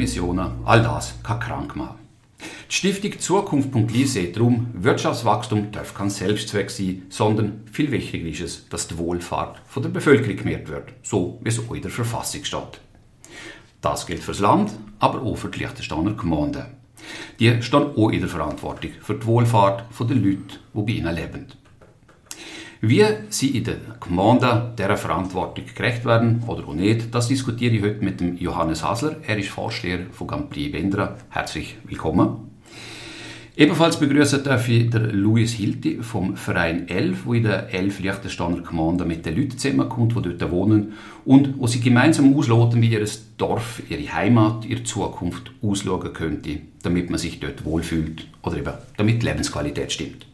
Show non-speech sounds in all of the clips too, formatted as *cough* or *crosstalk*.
Emissionen, all das kann krank machen. Die Stiftung Zukunft.li sieht darum, Wirtschaftswachstum darf kein Selbstzweck sein, sondern viel wichtiger ist es, dass die Wohlfahrt von der Bevölkerung gemerkt wird, so wie es auch in der Verfassung steht. Das gilt fürs Land, aber auch für die Liechtensteiner Gemeinden. Die stehen auch in der Verantwortung für die Wohlfahrt der Leute, die bei ihnen leben. Wie sie in den Gemeinden dieser Verantwortung gerecht werden oder auch nicht, das diskutiere ich heute mit dem Johannes Hasler. Er ist Vorsteher von Gampri Wendra. Herzlich willkommen. Ebenfalls begrüßen darf ich den Luis Hilti vom Verein 11, wo in den elf Liechtensteiner Gemeinden mit den Leuten zusammenkommt, die dort wohnen und wo sie gemeinsam ausloten, wie ihr Dorf, ihre Heimat, ihre Zukunft ausschauen könnte, damit man sich dort wohlfühlt oder eben damit die Lebensqualität stimmt.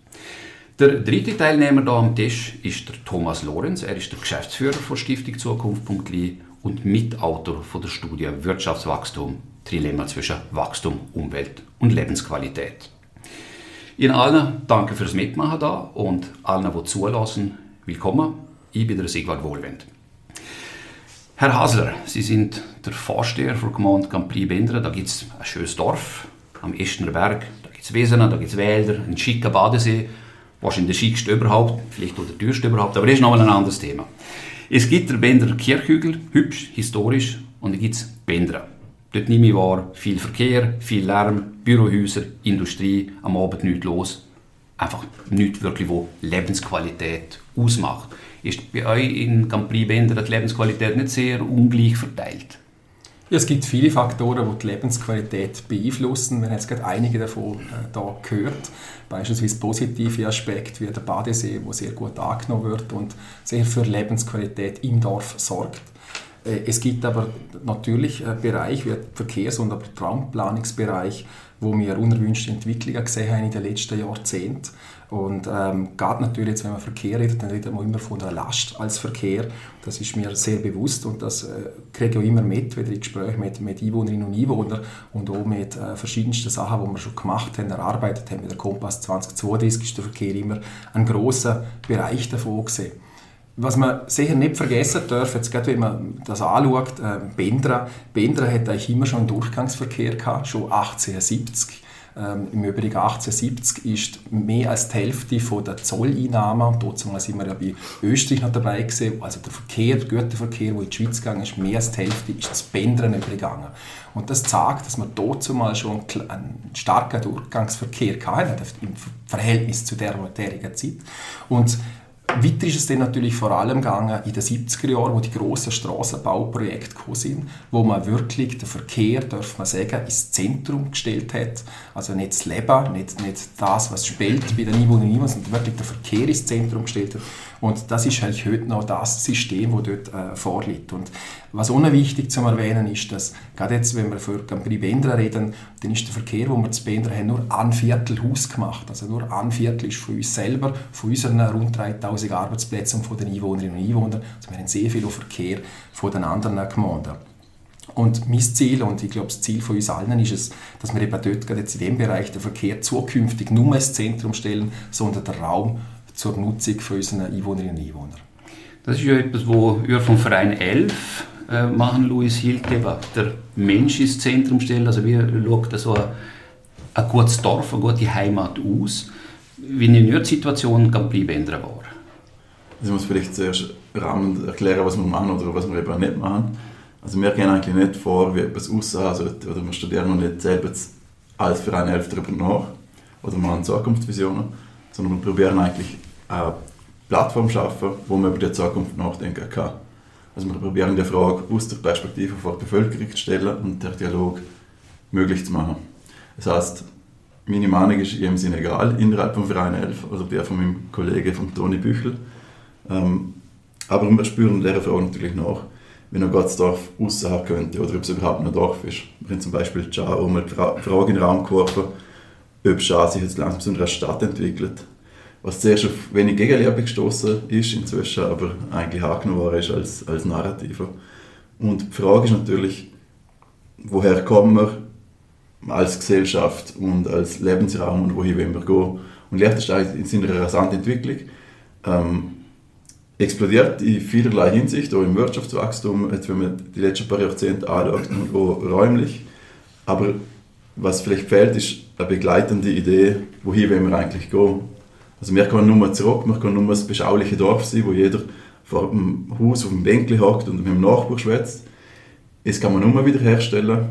Der dritte Teilnehmer hier am Tisch ist der Thomas Lorenz. Er ist der Geschäftsführer von Stiftung Zukunft.li und Mitautor von der Studie Wirtschaftswachstum, Trilemma zwischen Wachstum, Umwelt und Lebensqualität. Ihnen allen danke fürs Mitmachen da und allen, die zulassen, willkommen. Ich bin der Sigvard Wohlwend. Herr Hasler, Sie sind der Vorsteher der Gemeinde Campri-Bendra. Da gibt es ein schönes Dorf am Estner Berg. Da gibt es Wesen, da gibt es Wälder, einen schicken Badesee. Wahrscheinlich der schickste überhaupt, vielleicht auch der teuerste überhaupt, aber das ist nochmal ein anderes Thema. Es gibt der Bendrer Kirchhügel, hübsch, historisch, und dann gibt es Bendra. Dort nehme ich wahr, viel Verkehr, viel Lärm, Bürohäuser, Industrie, am Abend nichts los. Einfach nichts wirklich, wo Lebensqualität ausmacht. Ist bei euch in Campri Bender die Lebensqualität nicht sehr ungleich verteilt? Ja, es gibt viele Faktoren, die die Lebensqualität beeinflussen. Wir haben jetzt gerade einige davon äh, da gehört. Beispielsweise positive Aspekte wie der Badesee, der sehr gut angenommen wird und sehr für Lebensqualität im Dorf sorgt. Äh, es gibt aber natürlich Bereiche wie der Verkehrs- und der Traumplanungsbereich, wo wir unerwünschte Entwicklungen gesehen haben in den letzten Jahrzehnten. Und ähm, gerade natürlich, jetzt, wenn man Verkehr redet, dann redet man immer von der Last als Verkehr. Das ist mir sehr bewusst und das äh, kriege ich auch immer mit, wieder in Gesprächen mit, mit Einwohnerinnen und Einwohnern und auch mit äh, verschiedensten Sachen, die wir schon gemacht haben, erarbeitet haben. Mit der Kompass 2032 ist der Verkehr immer ein großer Bereich davon gesehen. Was man sicher nicht vergessen darf, jetzt gerade wenn man das anschaut, äh, Bendra, Bendra hat eigentlich immer schon einen Durchgangsverkehr gehabt, schon 1870. Ähm, Im Übrigen 1870 ist mehr als die Hälfte von der Zolleinnahmen, und dort sind wir ja bei Österreich noch dabei gewesen, also der Verkehr, der Güterverkehr, der in die Schweiz gegangen ist, mehr als die Hälfte ist zu Bendra übergegangen. Und das zeigt, dass man dort mal schon einen starken Durchgangsverkehr hatte, im Verhältnis zu der vorherigen Zeit. Und weiter ist es dann natürlich vor allem gegangen in den 70er Jahren, wo die grossen Strassenbauprojekte gekommen sind, wo man wirklich den Verkehr, darf man sagen, ins Zentrum gestellt hat. Also nicht das Leben, nicht, nicht das, was spielt bei den Einwohnern, sondern wirklich den Verkehr ins Zentrum gestellt hat. Und das ist eigentlich heute noch das System, das dort äh, vorliegt. Und was auch wichtig zu erwähnen ist, dass gerade jetzt, wenn wir für Campri Bendra reden, dann ist der Verkehr, den wir zu Bendra haben, nur ein Viertel Haus gemacht. Also nur ein Viertel ist von uns selber, von unseren rund 3000 Arbeitsplätzen und von den Einwohnerinnen und Einwohnern. Also wir haben sehr viel Verkehr von den anderen Gemeinden. Und mein Ziel, und ich glaube, das Ziel von uns allen ist es, dass wir eben dort, gerade jetzt in dem Bereich, den Verkehr zukünftig nur ins Zentrum stellen, sondern den Raum zur Nutzung von unseren Einwohnerinnen und Einwohnern. Das ist ja etwas, was wir vom Verein 11 äh, machen, Louis Hiltgeber, der Mensch ins Zentrum stellen. Also wie schaut so ein, ein gutes Dorf, eine gute Heimat aus, wie eine Nerd-Situation ändern war? Also ich muss vielleicht zuerst Rahmen erklären, was wir machen oder was wir eben nicht machen. Also wir gehen eigentlich nicht vor, wie etwas aussehen sollte, oder wir studieren noch nicht selber als Verein 11 darüber nach oder machen Zukunftsvisionen, sondern wir probieren eigentlich eine Plattform schaffen, wo man über die Zukunft nachdenken kann. Also wir probieren die Frage aus der Perspektive der Bevölkerung zu stellen und den Dialog möglich zu machen. Das heißt, meine Meinung ist in dem Sinne egal innerhalb vom Verein 11 oder der von meinem Kollegen von Toni Büchel. Ähm, aber wir spüren dieser Frage natürlich nach, wie noch das Dorf aussehen könnte oder ob es überhaupt ein Dorf ist. Wir haben zum Beispiel die Frage in den Raum geworfen, ob Cha sich jetzt langsam zu einer Stadt entwickelt was zuerst auf wenig Gegenliebe gestoßen ist, inzwischen aber eigentlich angenommen ist als, als Narrative. Und die Frage ist natürlich, woher kommen wir als Gesellschaft und als Lebensraum und wohin wollen wir gehen. Und Liechtenstein ist in einer rasanten Entwicklung. Ähm, explodiert in vielerlei Hinsicht, auch im Wirtschaftswachstum, jetzt wenn man die letzten paar Jahrzehnte anschaut, und auch räumlich. Aber was vielleicht fehlt, ist eine begleitende Idee, wohin wollen wir eigentlich gehen. Also wir können nur zurück, wir können nur das beschauliche Dorf sein, wo jeder vor dem Haus auf dem Bänkli hockt und mit dem Nachbar schwätzt. Das kann man nur wiederherstellen.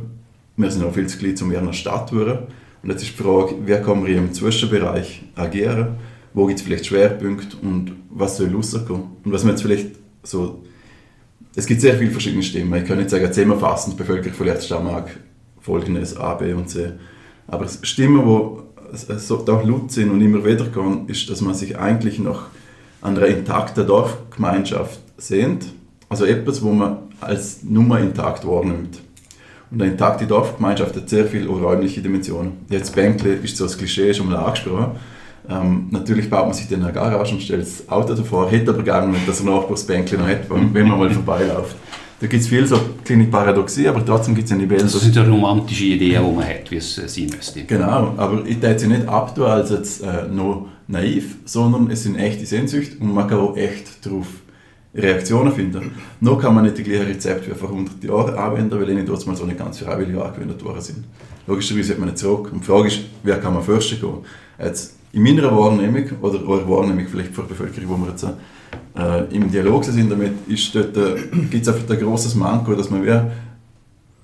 Wir sind auch viel zu klein, um eher eine Stadt zu werden. Und jetzt ist die Frage, wie kann man im Zwischenbereich agieren? Wo gibt es vielleicht Schwerpunkte und was soll rauskommen? Und was man jetzt vielleicht so... Es gibt sehr viele verschiedene Stimmen. Ich kann nicht sagen, zusammenfassend, die Bevölkerung von Letztstammag folgendes A, B und C. Aber Stimmen, die so da laut sind und immer wieder gehen, ist, dass man sich eigentlich noch an einer intakten Dorfgemeinschaft sehnt. Also etwas, wo man als Nummer intakt wahrnimmt. Und eine intakte Dorfgemeinschaft hat sehr viele räumliche Dimensionen. Jetzt Bänkle ist so das Klischee schon mal angesprochen. Ähm, natürlich baut man sich dann eine Garage und stellt das Auto davor, hätte aber gerne nicht, dass er Nachbarsbänkle noch hat, wenn man mal vorbeiläuft. Da gibt es viel so kleine Paradoxie, aber trotzdem gibt es eine Bilder. Das sind ja romantische Ideen, die man hat, wie es äh, sein müsste. Genau, aber ich würde sie nicht abtun als jetzt äh, noch naiv, sondern es sind echte Sehnsüchte und man kann auch echt darauf Reaktionen finden. Noch kann man nicht die gleichen Rezepte wie vor 100 Jahren anwenden, weil ihnen dort mal so nicht ganz freiwillig angewendet worden sind. Logischerweise hat man nicht zurück. Und die Frage ist, wer kann man first gehen? Jetzt, in meiner Wahrnehmung, oder eurer Wahrnehmung vielleicht für die Bevölkerung, wo wir jetzt äh, im Dialog sind damit, ist äh, gibt es einfach ein großes Manko, dass man wie,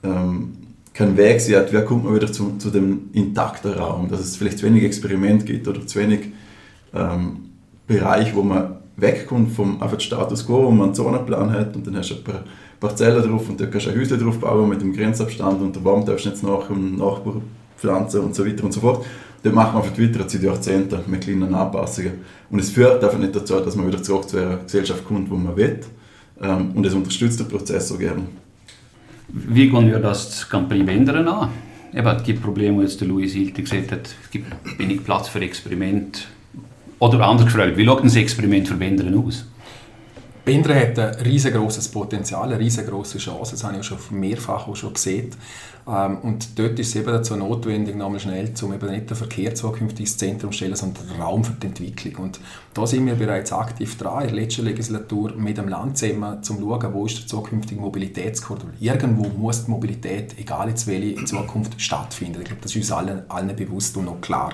ähm, keinen Weg sieht, wie kommt man wieder zu, zu dem intakten Raum, dass es vielleicht zu wenig Experiment gibt oder zu wenig ähm, Bereich, wo man wegkommt vom einfach Status quo, wo man einen Zonenplan hat und dann hast du ein paar Parzellen drauf und da kannst du ein Häuschen drauf bauen mit dem Grenzabstand und der Baum darfst du jetzt nach dem Nachbar pflanzen und so weiter und so fort. Das macht man für weiteren seit Jahrzehnten mit kleinen Anpassungen. Und es führt einfach nicht dazu, dass man wieder zurück zu einer Gesellschaft kommt, wo man will. Ähm, und es unterstützt den Prozess so gerne. Wie gehen wir das Campari ändern an? Eben die Probleme, die jetzt der Louis Hilti gesagt hat, es gibt wenig Platz für Experiment. Oder anders gefragt, wie schaut ein Experiment für Bändern aus? Bändern hat ein riesengroßes Potenzial, eine riesengroße Chance, das habe ich schon mehrfach auch schon gesehen. Ähm, und dort ist es eben dazu notwendig, nochmal schnell, um eben nicht den Verkehr zukünftig ins Zentrum zu stellen, sondern den Raum für die Entwicklung. Und da sind wir bereits aktiv dran, in der letzten Legislatur mit dem Land zusammen, um zu schauen, wo ist der zukünftige Mobilitätskorridor. Irgendwo muss die Mobilität, egal jetzt welche, in Zukunft stattfinden. Ich glaube, das ist uns allen, allen bewusst und noch klar.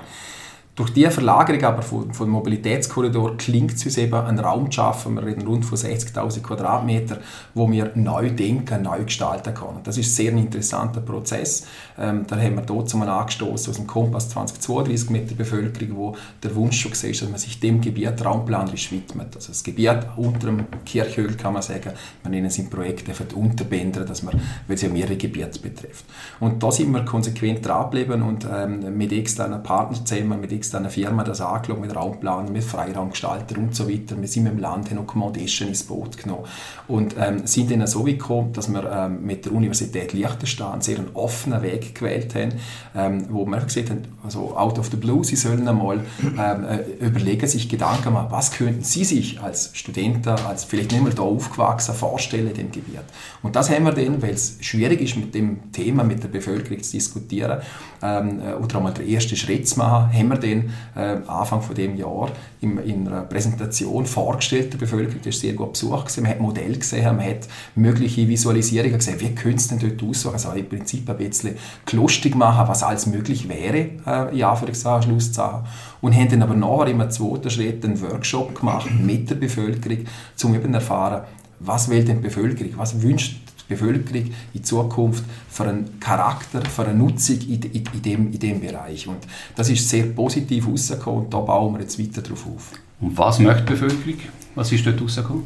Durch diese Verlagerung aber von, von Mobilitätskorridor klingt es uns eben, einen Raum zu schaffen, wir reden rund von 60'000 Quadratmeter, wo wir neu denken, neu gestalten können. Das ist ein sehr interessanter Prozess. Ähm, da haben wir dort mal angestoßen aus dem Kompass 2032 mit der Bevölkerung, wo der Wunsch schon war, dass man sich dem Gebiet raumplanerisch widmet. Also das Gebiet unter dem Kirchhöhl kann man sagen, wir nennen es im Projekt einfach Unterbänder, dass man, weil es ja mehrere Gebiete betrifft. Und da sind wir konsequent dranbleiben und ähm, mit externen Partnern zusammen, mit Firmen das angeschaut, mit Raumplanern, mit Freiraumgestalter und so weiter. Wir sind mit dem Land, haben noch Accommodation ins Boot genommen und ähm, sind dann so gekommen, dass wir ähm, mit der Universität Liechtenstein sehr einen offenen Weg gewählt haben, ähm, wo wir gesagt haben, also out of the blue, sie sollen einmal ähm, äh, überlegen, sich Gedanken machen, was könnten sie sich als Studenten, als vielleicht nicht mehr da aufgewachsen, vorstellen in dem Gebiet. Und das haben wir dann, weil es schwierig ist, mit dem Thema mit der Bevölkerung zu diskutieren ähm, äh, oder einmal den ersten Schritt zu machen, haben wir dann äh, Anfang von dem Jahr in, in einer Präsentation vorgestellt der Bevölkerung, das war sehr gut besucht, man hat Modell gesehen, man hat mögliche Visualisierungen gesehen, wie könnte es denn dort aussehen, also im Prinzip ein bisschen lustig machen, was alles möglich wäre, äh, in Anführungszeichen, Schlusszeichen. Und haben dann aber nachher im zweiten Schritt einen Workshop gemacht mit der Bevölkerung, um eben erfahren, was will denn die Bevölkerung, was wünscht Bevölkerung in Zukunft für einen Charakter, für eine Nutzung in, in, in, dem, in dem Bereich. Und das ist sehr positiv rausgekommen und da bauen wir jetzt weiter darauf auf. Und was möchte die Bevölkerung? Was ist dort rausgekommen?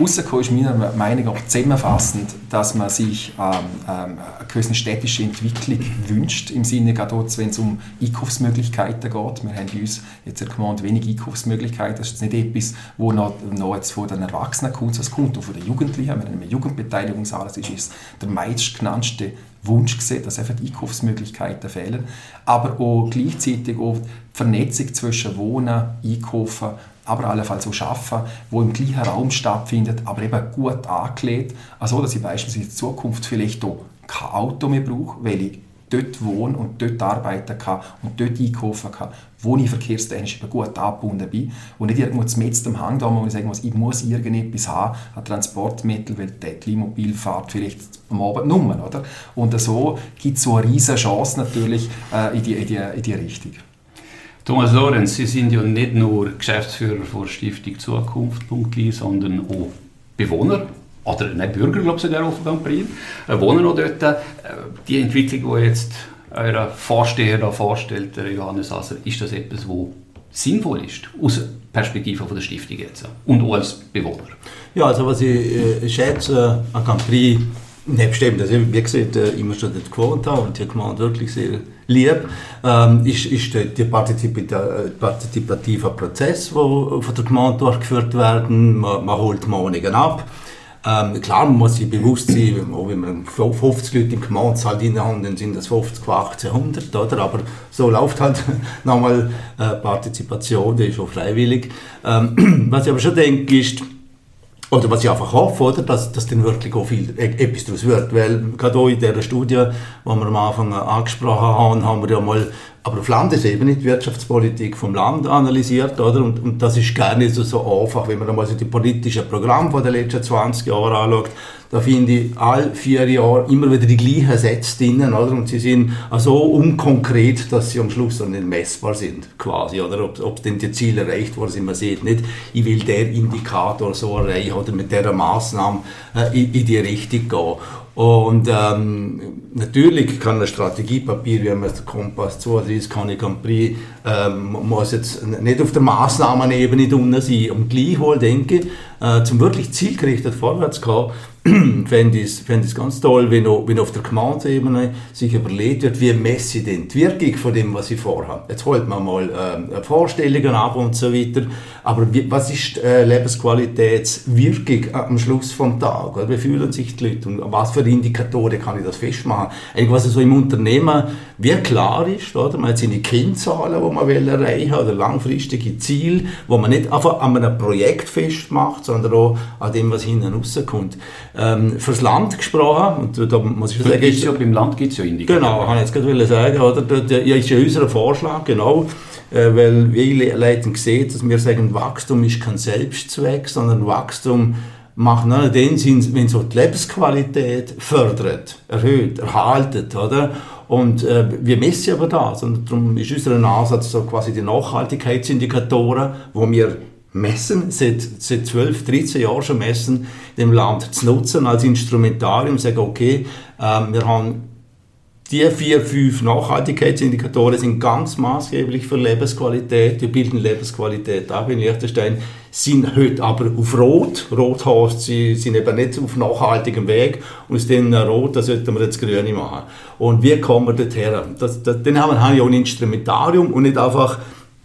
Rausgekommen ist meiner Meinung nach zusammenfassend, dass man sich ähm, ähm, eine städtische Entwicklung wünscht, im Sinne gerade wenn es um Einkaufsmöglichkeiten geht. Wir haben bei uns jetzt in wenig Einkaufsmöglichkeiten. Das ist nicht etwas, wo noch, noch jetzt von den Erwachsenen kommt, es kommt auch von den Jugendlichen. Wir haben eine Jugendbeteiligungsanlass, das ist der meistgenannte Wunsch gesehen, dass einfach Einkaufsmöglichkeiten fehlen. Aber auch gleichzeitig auch die Vernetzung zwischen Wohnen, Einkaufen aber allenfalls auch arbeiten, wo im gleichen Raum stattfindet, aber eben gut angelegt. Also, dass ich beispielsweise in Zukunft vielleicht auch kein Auto mehr brauche, weil ich dort wohne und dort arbeiten kann und dort einkaufen kann, wo ich verkehrstechnisch gut angebunden bin und nicht irgendwo mit dem Hang da, wo ich sagen muss, ich muss irgendetwas haben, ein Transportmittel, weil die Klimobil vielleicht am Abend nur, oder? Und so gibt es so eine riesige Chance natürlich äh, in, die, in, die, die Richtung. Thomas Lorenz, Sie sind ja nicht nur Geschäftsführer der Stiftung Zukunft.li, sondern auch Bewohner oder nicht Bürger, glaube ich, St. Briel, äh, wohnen noch dort. Äh, die Entwicklung, die jetzt euer Vorsteher da vorstellt, der Johannes Asser, ist das etwas, wo sinnvoll ist, aus Perspektive von der Stiftung jetzt und auch als Bewohner? Ja, also was ich äh, schätze an Grand nebst dem, dass ich, wie gesagt, äh, immer schon dort gewohnt habe und die Gemeinde wirklich sehr lieb, ähm, ist, ist der, der partizipative Prozess, der von der Gemeinde durchgeführt werden. Man, man holt Mahnungen ab ähm, klar, man muss sich bewusst sein, wenn man 50 Leute im Gemeindesaal drin haben, dann sind das 50 von 1800, oder? Aber so läuft halt *laughs* nochmal äh, Partizipation, die ist auch freiwillig. Ähm, *clears throat* was ich aber schon denke, ist, oder was ich einfach hoffe, oder, dass, dass dann wirklich auch viel e-, etwas daraus wird. Weil gerade auch in dieser Studie, die wir am Anfang angesprochen haben, haben wir ja mal aber auf Landesebene die Wirtschaftspolitik vom Land analysiert, oder? Und, und das ist gar nicht so, so einfach, wenn man einmal so die politischen Programme der letzten 20 Jahre anschaut. Da finde ich all vier Jahre immer wieder die gleichen Sätze drinnen, oder? Und sie sind so unkonkret, dass sie am Schluss dann nicht messbar sind, quasi, oder? Ob, ob denn die Ziele erreicht worden sind, man sieht nicht, ich will der Indikator so erreichen oder mit der Maßnahme äh, in, in die Richtung gehen. Und ähm, natürlich kann ein Strategiepapier, wie man der Kompass 32, kann ich Grand Prix, ähm, muss jetzt nicht auf der Maßnahmenebene drunter sein. Und gleichwohl denke ich, äh, zum wirklich zielgerichtet vorwärts gehen, *clears throat* fände ich es ganz toll, wenn, auch, wenn auf der Gemeindeebene sich überlegt wird, wie messe ich denn die Wirkung von dem, was ich vorhabe. Jetzt holt man mal äh, Vorstellungen ab und so weiter, aber wie, was ist äh, Lebensqualitätswirkung am Schluss vom Tag? Oder? Wie fühlen sich die Leute und was für Indikatoren kann ich das festmachen? Eigentlich, was so im Unternehmen wie klar ist, oder? man hat seine Kennzahlen, die man will erreichen oder langfristige Ziele, wo man nicht einfach an einem Projekt festmacht, sondern auch an dem, was hinten rauskommt ähm, fürs Land gesprochen. Und da muss ich sagen, ja, beim Land gibt es ja Indikatoren. Genau, kann ich jetzt gerade sagen. Oder? Das ist ja unser Vorschlag, genau. Äh, weil wir Leute sehen, dass wir sagen, Wachstum ist kein Selbstzweck, sondern Wachstum macht nur den Sinn, wenn so die Lebensqualität fördert, erhöht, erhaltet, oder? Und äh, wir messen aber das. Und darum ist unser Ansatz so quasi die Nachhaltigkeitsindikatoren, wo wir messen, seit, seit 12, 13 Jahren schon messen, dem Land zu nutzen als Instrumentarium, sagen, okay, äh, wir haben die vier, fünf Nachhaltigkeitsindikatoren sind ganz maßgeblich für Lebensqualität, die bilden Lebensqualität ab in Liechtenstein, sind heute aber auf Rot. Rot heißt, sie sind eben nicht auf nachhaltigem Weg und aus dem Rot, da sollten wir jetzt Grüne machen. Und wie kommen wir dorthin? Das, dann haben wir ja ein Instrumentarium und nicht einfach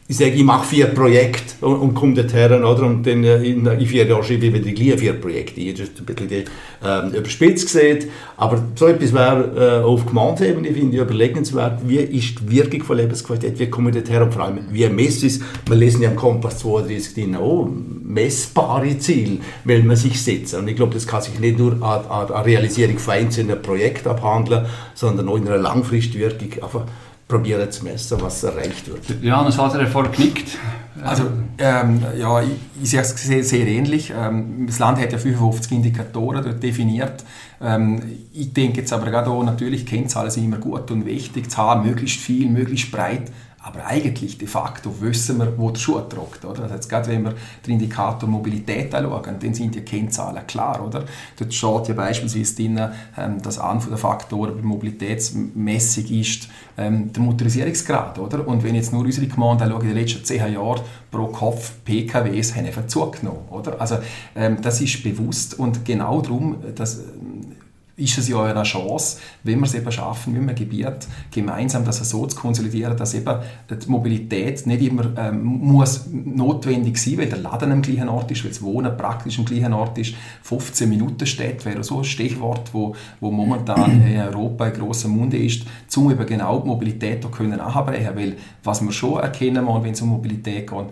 ich sage, ich mache vier Projekte und, und komme dorthin, oder? Und dann äh, in, in vier Jahren schreibe ich wieder die gleichen vier Projekte. Das ist ein bisschen ähm, überspitzt gesehen. Aber so etwas wäre äh, auf Gemeindeebene, finde ich, überlegenswert. Wie ist die Wirkung von Lebensqualität? Wie komme ich dorthin? Und vor allem, wie messe ich es? Wir lesen ja im Kompass 32 drin, oh, messbare Ziele will man sich setzen. Und ich glaube, das kann sich nicht nur an, an, an Realisierung von einzelnen Projekten abhandeln, sondern auch in einer langfristigen Wirkung einfach probieren zu messen, was erreicht wird. Ja, das hat er vorher geknickt. Also, ähm, ja, ich, ich sehe es sehr, sehr ähnlich. Ähm, das Land hat ja 55 Indikatoren dort definiert. Ähm, ich denke jetzt aber gerade auch, natürlich Kennzahlen sind immer gut und wichtig zu haben, möglichst viel, möglichst breit. Aber eigentlich, de facto, wissen wir, wo der Schuh drückt. Oder? Also jetzt gerade wenn wir den Indikator Mobilität anschauen, dann sind die Kennzahlen klar. Oder? Dort steht ja beispielsweise drin, ähm, dass einer der Faktoren bei Mobilitätsmessung ist ähm, der Motorisierungsgrad. Oder? Und wenn jetzt nur unsere Gemeinde anschauen, in den letzten zehn Jahren pro Kopf PKWs haben einfach zugenommen. Oder? Also ähm, das ist bewusst und genau darum, dass ist es ja eine Chance, wenn wir es eben schaffen, mit einem Gebiet gemeinsam das so zu konsolidieren, dass eben die Mobilität nicht immer ähm, muss notwendig sein, weil der Laden am gleichen Ort ist, weil das Wohnen praktisch am gleichen Ort ist. 15 Minuten steht wäre so ein Stichwort, wo, wo momentan *clears throat* in Europa ein grosser Munde ist, um eben genau die Mobilität zu können anbrechen, weil was wir schon erkennen, wenn es um Mobilität geht,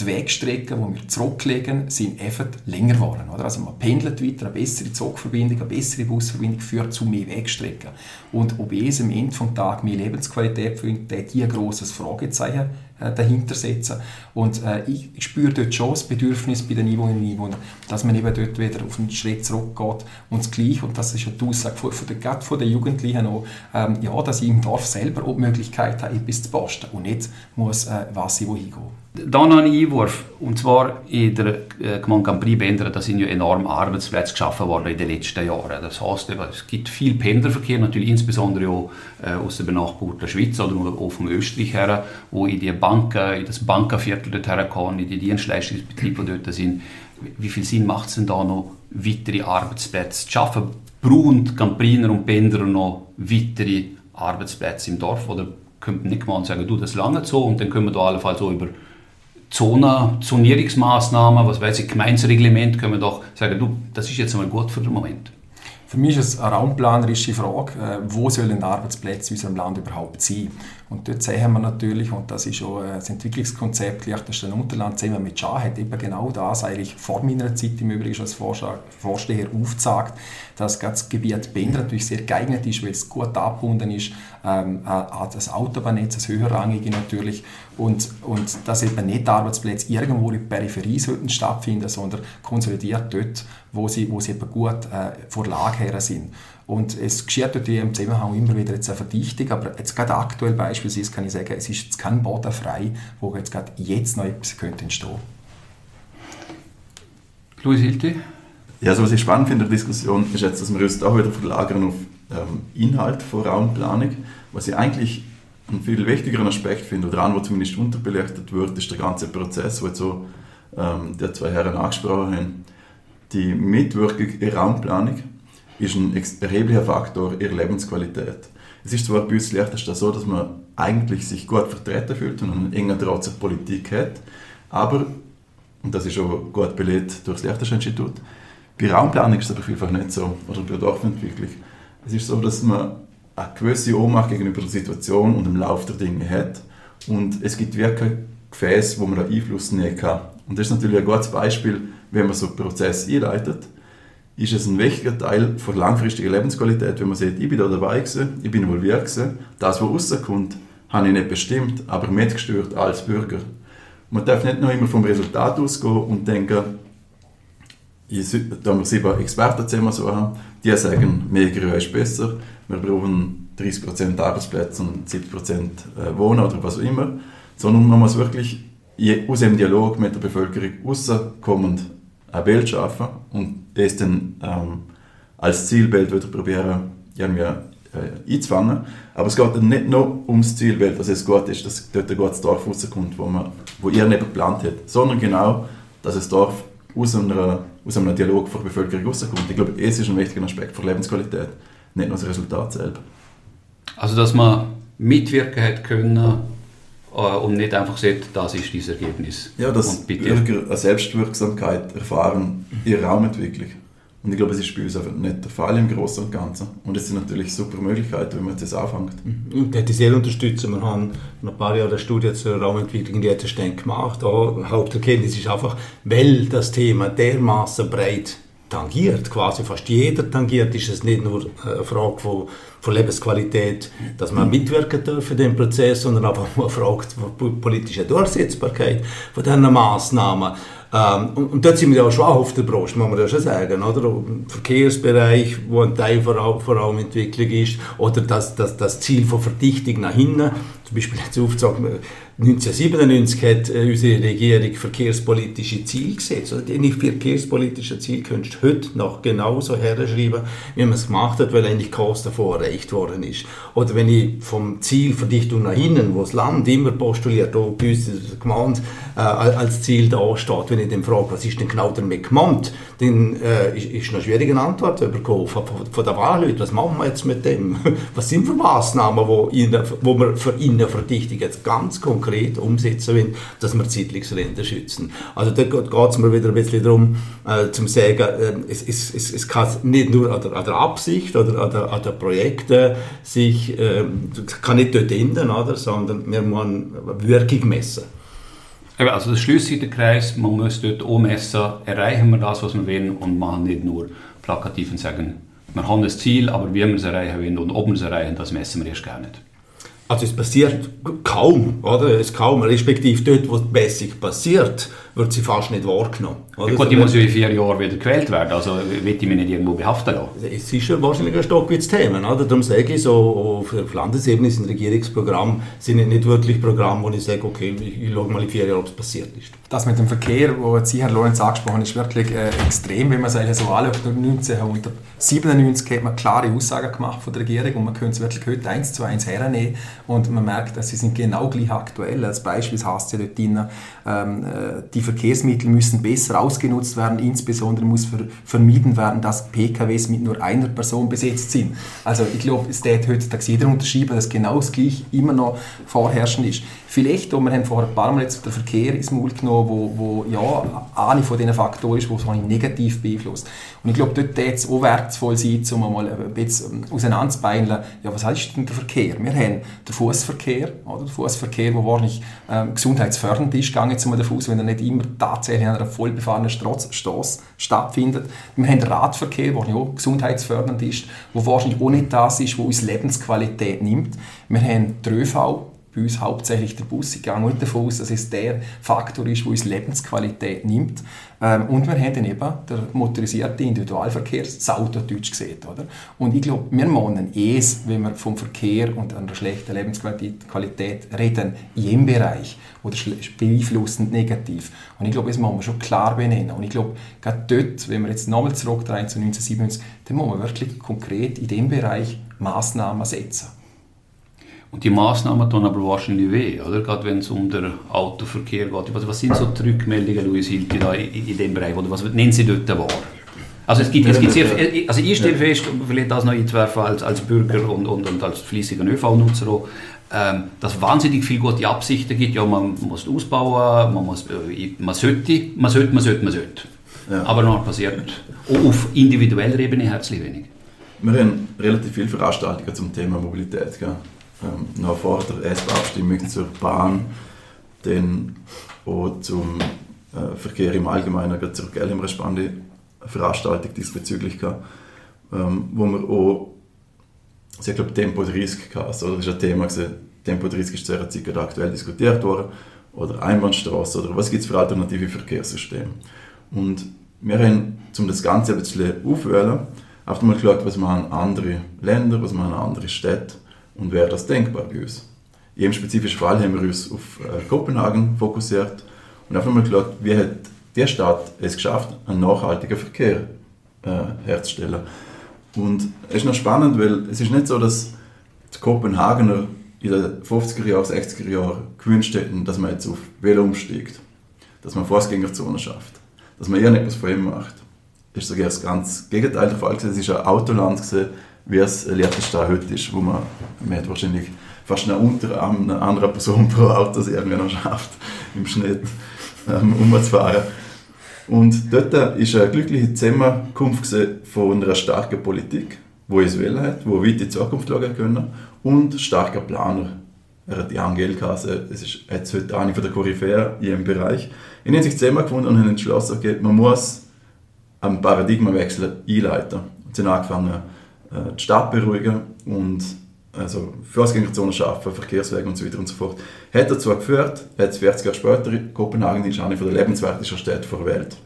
die Wegstrecken, die wir zurücklegen, sind einfach länger geworden. Oder? Also man pendelt weiter, eine bessere Zugverbindung, eine bessere Busverbindung führt zu mehr Wegstrecken. Und ob es am Ende des Tages mehr Lebensqualität findet, die ein grosses Fragezeichen äh, dahinter setzen. Und äh, ich, spüre dort schon das Bedürfnis bei den Einwohnerinnen und Einwohnern, dass man eben dort wieder auf einen Schritt zurückgeht und das Gleiche, und das ist ja die Aussage von, von, der, von der Jugendlichen auch, ähm, ja, dass ich im Dorf selber auch die Möglichkeit habe, etwas zu posten und nicht muss, äh, was ich wohin gehe. Dann noch ein Einwurf. Und zwar in der äh, Gemeinde Campri Bendera, da sind ja enorm Arbeitsplätze geschaffen worden in den letzten Jahren. Das heißt, es gibt viel Pendlerverkehr, natürlich insbesondere auch äh, aus der benachbarten Schweiz oder auch von Österreich her, wo in die Banken, in das Bankenviertel dort herkommen, in die Dienstleistungsbetriebe, die dort sind. Wie viel Sinn macht es denn da noch, weitere Arbeitsplätze zu schaffen? Brauchen Campriner und Bender noch weitere Arbeitsplätze im Dorf? Oder könnte man nicht mal sagen, du, das lange so und dann können wir da allenfalls so über Zone, Zonierungsmaßnahmen, was weiß ich, Gemeinsreglement, können wir doch sagen, du, das ist jetzt mal gut für den Moment. Für mich ist es eine raumplanerische Frage, äh, wo sollen Arbeitsplätze in unserem Land überhaupt sein? Und dort sehen wir natürlich, und das ist auch das Entwicklungskonzept Liechtenstein Unterland, sehen wir mit Schah, hat eben genau das eigentlich vor meiner Zeit im Übrigen als Vorsteher aufgezeigt, dass das Gebiet Bender natürlich sehr geeignet ist, weil es gut abgebunden ist ähm, an das Autobahnnetz, das höherrangige natürlich, und, und dass eben nicht Arbeitsplätze irgendwo in der Peripherie sollten stattfinden, sondern konsolidiert dort, wo sie, wo sie eben gut äh, vor Lage her sind. Und es geschieht natürlich im Zusammenhang immer wieder jetzt eine Verdichtung, aber jetzt gerade aktuell beispielsweise kann ich sagen, es ist jetzt kein Boden frei, wo jetzt gerade jetzt noch etwas könnte entstehen könnte. Louis Hilti? Ja, also was ich spannend finde in der Diskussion ist jetzt, dass wir uns auch wieder verlagern auf ähm, Inhalt von Raumplanung. Was ich eigentlich einen viel wichtigeren Aspekt finde, oder einen, der zumindest unterbelichtet wird, ist der ganze Prozess, wo jetzt so ähm, die zwei Herren angesprochen haben. Die Mitwirkung in Raumplanung ist ein erheblicher Faktor ihrer Lebensqualität. Es ist zwar bei uns Liechtenstein so, dass man eigentlich sich gut vertreten fühlt und einen engen Draht zur Politik hat, aber, und das ist auch gut belegt durch das Liechtenstein-Institut, bei Raumplanung ist es aber vielfach nicht so, oder bei Dorfentwicklung. Es ist so, dass man eine gewisse Ohnmacht gegenüber der Situation und dem Lauf der Dinge hat und es gibt wirklich Gefäße, wo man Einfluss nehmen kann. Und das ist natürlich ein gutes Beispiel, wenn man so einen Prozess einleitet, ist es ein wichtiger Teil von langfristiger Lebensqualität, wenn man sieht, ich bin da dabei gewesen, ich bin involviert gewesen, das, was rauskommt, habe ich nicht bestimmt, aber mitgesteuert als Bürger. Man darf nicht nur immer vom Resultat ausgehen und denken, da wir sieben Experten so haben, die sagen, mehr Grün ist besser, wir brauchen 30% Arbeitsplätze und 70% äh, Wohnen oder was auch immer, sondern man muss wirklich aus dem Dialog mit der Bevölkerung rauskommend ein Bild schaffen und das dann ähm, als Zielbild wieder probieren, irgendwie äh, einzufangen. Aber es geht dann nicht nur ums Zielbild, dass es gut ist, dass dort ein gutes Dorf rauskommt, wo, man, wo ihr nicht geplant habt, sondern genau, dass das Dorf aus, einer, aus einem Dialog von der Bevölkerung rauskommt. Ich glaube, es ist ein wichtiger Aspekt für Lebensqualität, nicht nur das Resultat selber. Also, dass man mitwirken hat können und nicht einfach sieht, das ist dieses Ergebnis. Ja, dass Bürger eine Selbstwirksamkeit erfahren in der Raumentwicklung. Und ich glaube, es ist bei uns einfach nicht der Fall im Großen und Ganzen. Und es sind natürlich super Möglichkeiten, wenn man das anfängt. Mhm. Und hätte ich sehr unterstützen. Wir haben noch ein paar Jahre eine Studie zur Raumentwicklung in Liechtenstein gemacht. Da Haupterkenntnis ist einfach, weil das Thema dermaßen breit tangiert, quasi fast jeder tangiert, ist es nicht nur eine Frage von, von Lebensqualität, dass man mitwirken darf in dem Prozess, sondern auch eine Frage von politischer Durchsetzbarkeit von diesen Massnahmen. Ähm, und, und, dort sind wir ja auch schwach auf der Brust, muss man ja schon sagen. Oder? Verkehrsbereich, wo ein Teil vor allem, vor allem Entwicklung ist, oder das, das, das Ziel von Verdichtung nach hinten, zum Beispiel jetzt aufgezeigt, 1997 hat äh, unsere Regierung verkehrspolitische Ziele gesetzt. Also die verkehrspolitischen Ziele könntest du heute noch genauso herschreiben, wie man es gemacht hat, weil eigentlich Kost davor erreicht worden ist. Oder wenn ich vom Ziel Verdichtung nach innen, wo das Land immer postuliert, auch bei uns der Gemeinde äh, als Ziel da steht, wenn ich dann frage, was ist denn genau damit gemeint, dann äh, ist, ist eine schwierige Antwort bekommen von, von der Wahlleute. Was machen wir jetzt mit dem? *laughs* Was sind für Maßnahmen, wo, in, wo wir für Innenverdichtung jetzt ganz konkret konkret umsetzen wollen, dass wir Siedlungsränder schützen. Also da geht es mir wieder ein bisschen darum, äh, zu sagen, äh, es, es, es, es kann nicht nur an der, an der Absicht oder an der, an der Projekte sich, äh, kann nicht dort enden, oder, sondern wir müssen Wirkung messen. Also das schließt sich der Kreis, man muss dort auch messen, erreichen wir das, was wir wollen und machen nicht nur plakativ und sagen, wir haben das Ziel, aber wie wir es erreichen wollen und ob wir es erreichen, das messen wir erst gar nicht. Also es passiert kaum, oder? Es kaum, respektive dort, wo die Messung passiert, wird sie fast nicht wahrgenommen. Oder? Ja, gut, die muss ja in vier Jahren wieder gewählt werden, also will ich mich nicht irgendwo behaften lassen. Es ist ja wahrscheinlich ein Stock wie das Thema, oder? Darum sage ich so, auf Landesebene sind Regierungsprogramme sind nicht wirklich Programme, wo ich sage, okay, ich, ich schaue mal in vier Jahren, ob es passiert ist. Das mit dem Verkehr, wo Sie, Herr Lorenz, angesprochen haben, ist wirklich äh, extrem, wenn man sich so anschaut. 1997 hat man klare Aussagen gemacht von der Regierung und man könnte es wirklich heute eins zu eins hernehmen und man merkt, dass sie sind genau gleich aktuell. Als Beispiel heißt es ja dort drin, ähm, äh, die Verkehrsmittel müssen besser ausgenutzt werden, insbesondere muss ver vermieden werden, dass PKWs mit nur einer Person besetzt sind. Also ich glaube, es wird heutzutage jeder unterschreiben, dass genau das Gleiche immer noch vorherrschend ist. Vielleicht, und wir haben vorher ein paar Mal jetzt den Verkehr ins Maul genommen, wo, wo ja, eine von diesen Faktoren ist, die es negativ beeinflusst. Und ich glaube, dort wird es auch wertvoll sein, um mal ein bisschen auseinanderzubeineln, ja, was heißt denn der Verkehr? Wir haben den Fußverkehr, oder? Der Fußverkehr, der wahrscheinlich ähm, gesundheitsfördernd ist, gegangen jetzt mal davon wenn er nicht immer tatsächlich an einer vollbefahrenen Straße stattfindet. Wir haben den Radverkehr, der auch gesundheitsfördernd ist, der wahrscheinlich auch nicht das ist, was uns Lebensqualität nimmt. Wir haben den ÖV, bei uns hauptsächlich der Bus. Ich gehe nicht davon aus, dass es der Faktor ist, der uns Lebensqualität nimmt. Ähm, und wir haben dann eben den motorisierten Individualverkehr, das Auto deutsch gesehen. Oder? Und ich glaube, wir meinen es, wenn wir vom Verkehr und einer schlechten Lebensqualität reden, in jedem Bereich oder beeinflussend negativ. Und ich glaube, das muss man schon klar benennen. Und ich glaube, gerade dort, wenn wir jetzt nochmal zurückdrehen zu 1997, dann muss man wirklich konkret in dem Bereich Maßnahmen setzen. Und die Massnahmen tun aber wahrscheinlich weh, oder? Gerade wenn es um den Autoverkehr geht. Was, was sind so die Rückmeldungen, Luis Hilti, da in, in dem Bereich? Oder was nennen Sie dort wahr? Also es gibt, es gibt sehr, also ich stelle fest, vielleicht das noch einzuwerfen als, als Bürger und, und, und als fließiger ÖV-Nutzer ähm, dass wahnsinnig viele gute Absichten gibt. Ja, man muss ausbauen, man, muss, äh, man sollte, man sollte, man sollte, man sollte. Ja. Aber noch passiert auf individueller Ebene herzlich wenig. Wir haben relativ viele Veranstaltungen zum Thema Mobilität. Gell? Ähm, noch vor der SP-Abstimmung zur Bahn, dann auch zum äh, Verkehr im Allgemeinen, zur eine spannende Veranstaltung diesbezüglich gehabt, ähm, wo wir auch, also ich glaube, Tempo 30 gehabt, oder? Das ist ein Thema gewesen. Tempo 30 ist zu einer Zeit gerade aktuell diskutiert worden, oder Einbahnstraße, oder was gibt es für alternative Verkehrssysteme. Und wir haben, um das Ganze ein bisschen aufzuwählen, einfach mal geschaut, was machen andere Länder, was machen andere Städte und wäre das denkbar bei. In jedem spezifischen Fall haben wir uns auf äh, Kopenhagen fokussiert und einfach mal geschaut, wie hat der Stadt es geschafft, einen nachhaltigen Verkehr äh, herzustellen. Und es ist noch spannend, weil es ist nicht so, dass die Kopenhagener in den 50er Jahren, 60er Jahren gewünscht hätten, dass man jetzt auf Velo umsteigt, dass man Fußgängerzonen schafft, dass man irgendetwas von ihm macht. Das ist sogar das ganz Gegenteil der Fall. Es war ein Autoland, wie es Liechtenstein heute ist, wo man, man hat wahrscheinlich fast eine unter einer anderen Person pro Auto es schafft, im Schnitt ähm, umzufahren. Und dort war eine glückliche Zusammenkunft von einer starken Politik, wo es wählen hat, wo weit in die Zukunft schauen können, und starker Planer. Er hat die Angelkasse, es ist jetzt heute eine von der Koryphäen in ihrem Bereich. Sie haben sich zusammengefunden und haben entschlossen, okay, man muss einen Paradigmenwechsel einleiten. Und sie haben angefangen, äh, die Stadt beruhigen und also Fußgängerzonen schaffen, Verkehrswege und so weiter und so fort. Hat dazu geführt, jetzt 40 Jahre später, Kopenhagen ist eine der lebenswertesten Städte der Welt.